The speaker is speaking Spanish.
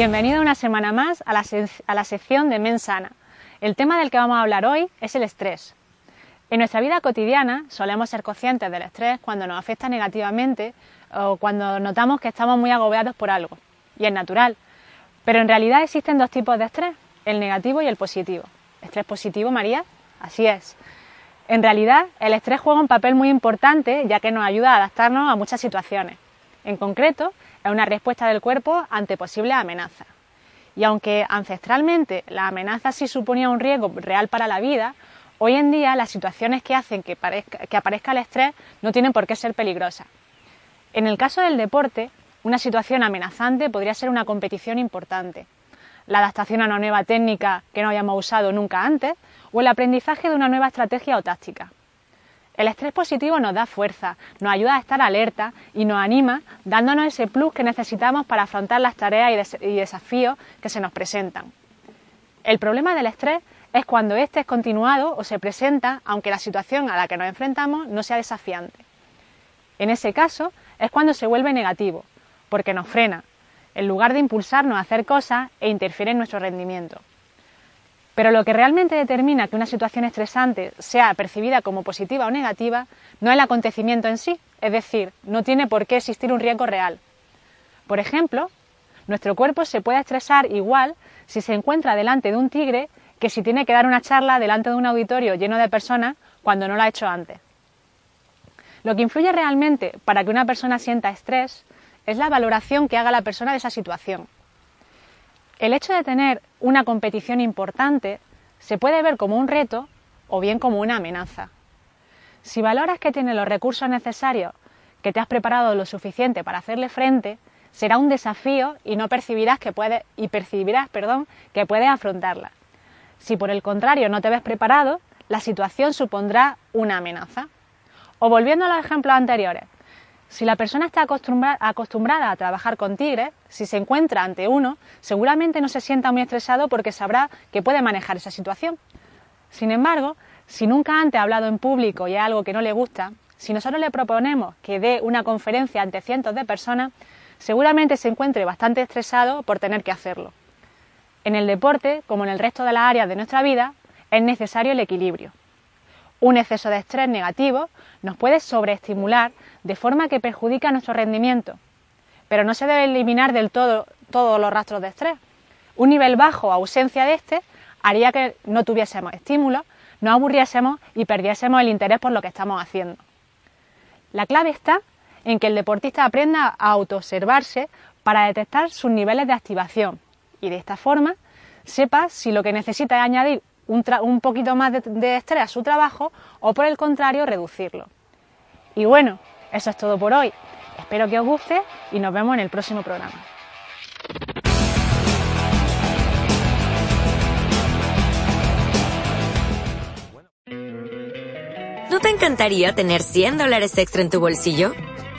Bienvenido una semana más a la, a la sección de Mensana. El tema del que vamos a hablar hoy es el estrés. En nuestra vida cotidiana solemos ser conscientes del estrés cuando nos afecta negativamente o cuando notamos que estamos muy agobiados por algo. Y es natural. Pero en realidad existen dos tipos de estrés, el negativo y el positivo. ¿Estrés positivo, María? Así es. En realidad, el estrés juega un papel muy importante ya que nos ayuda a adaptarnos a muchas situaciones. En concreto, es una respuesta del cuerpo ante posibles amenazas. Y aunque ancestralmente la amenaza sí suponía un riesgo real para la vida, hoy en día las situaciones que hacen que, que aparezca el estrés no tienen por qué ser peligrosas. En el caso del deporte, una situación amenazante podría ser una competición importante, la adaptación a una nueva técnica que no habíamos usado nunca antes o el aprendizaje de una nueva estrategia o táctica. El estrés positivo nos da fuerza, nos ayuda a estar alerta y nos anima dándonos ese plus que necesitamos para afrontar las tareas y, desafíos que se nos presentan. El problema del estrés es cuando éste es continuado o se presenta aunque la situación a la que nos enfrentamos no sea desafiante. En ese caso es cuando se vuelve negativo, porque nos frena, en lugar de impulsarnos a hacer cosas e interfiere en nuestro rendimiento. Pero lo que realmente determina que una situación estresante sea percibida como positiva o negativa no es el acontecimiento en sí, es decir, no tiene por qué existir un riesgo real. Por ejemplo, nuestro cuerpo se puede estresar igual si se encuentra delante de un tigre que si tiene que dar una charla delante de un auditorio lleno de personas cuando no lo ha hecho antes. Lo que influye realmente para que una persona sienta estrés es la valoración que haga la persona de esa situación. El hecho de tener una competición importante se puede ver como un reto o bien como una amenaza. Si valoras que tienes los recursos necesarios, que te has preparado lo suficiente para hacerle frente, será un desafío y no percibirás que puedes y percibirás, perdón, que puedes afrontarla. Si por el contrario no te ves preparado, la situación supondrá una amenaza. O volviendo a los ejemplos anteriores, si la persona está acostumbrada a trabajar con tigres, si se encuentra ante uno, seguramente no se sienta muy estresado porque sabrá que puede manejar esa situación. Sin embargo, si nunca antes ha hablado en público y hay algo que no le gusta, si nosotros le proponemos que dé una conferencia ante cientos de personas, seguramente se encuentre bastante estresado por tener que hacerlo. En el deporte, como en el resto de las áreas de nuestra vida, es necesario el equilibrio. Un exceso de estrés negativo nos puede sobreestimular de forma que perjudica nuestro rendimiento, pero no se debe eliminar del todo todos los rastros de estrés. Un nivel bajo o ausencia de este haría que no tuviésemos estímulos, no aburriésemos y perdiésemos el interés por lo que estamos haciendo. La clave está en que el deportista aprenda a autoobservarse para detectar sus niveles de activación y de esta forma sepa si lo que necesita es añadir un, poquito más de, estrés a su trabajo o por el contrario reducirlo. Y bueno, eso es todo por hoy. Espero que os guste y nos vemos en el próximo programa. ¿No te encantaría tener 100 dólares extra en tu bolsillo?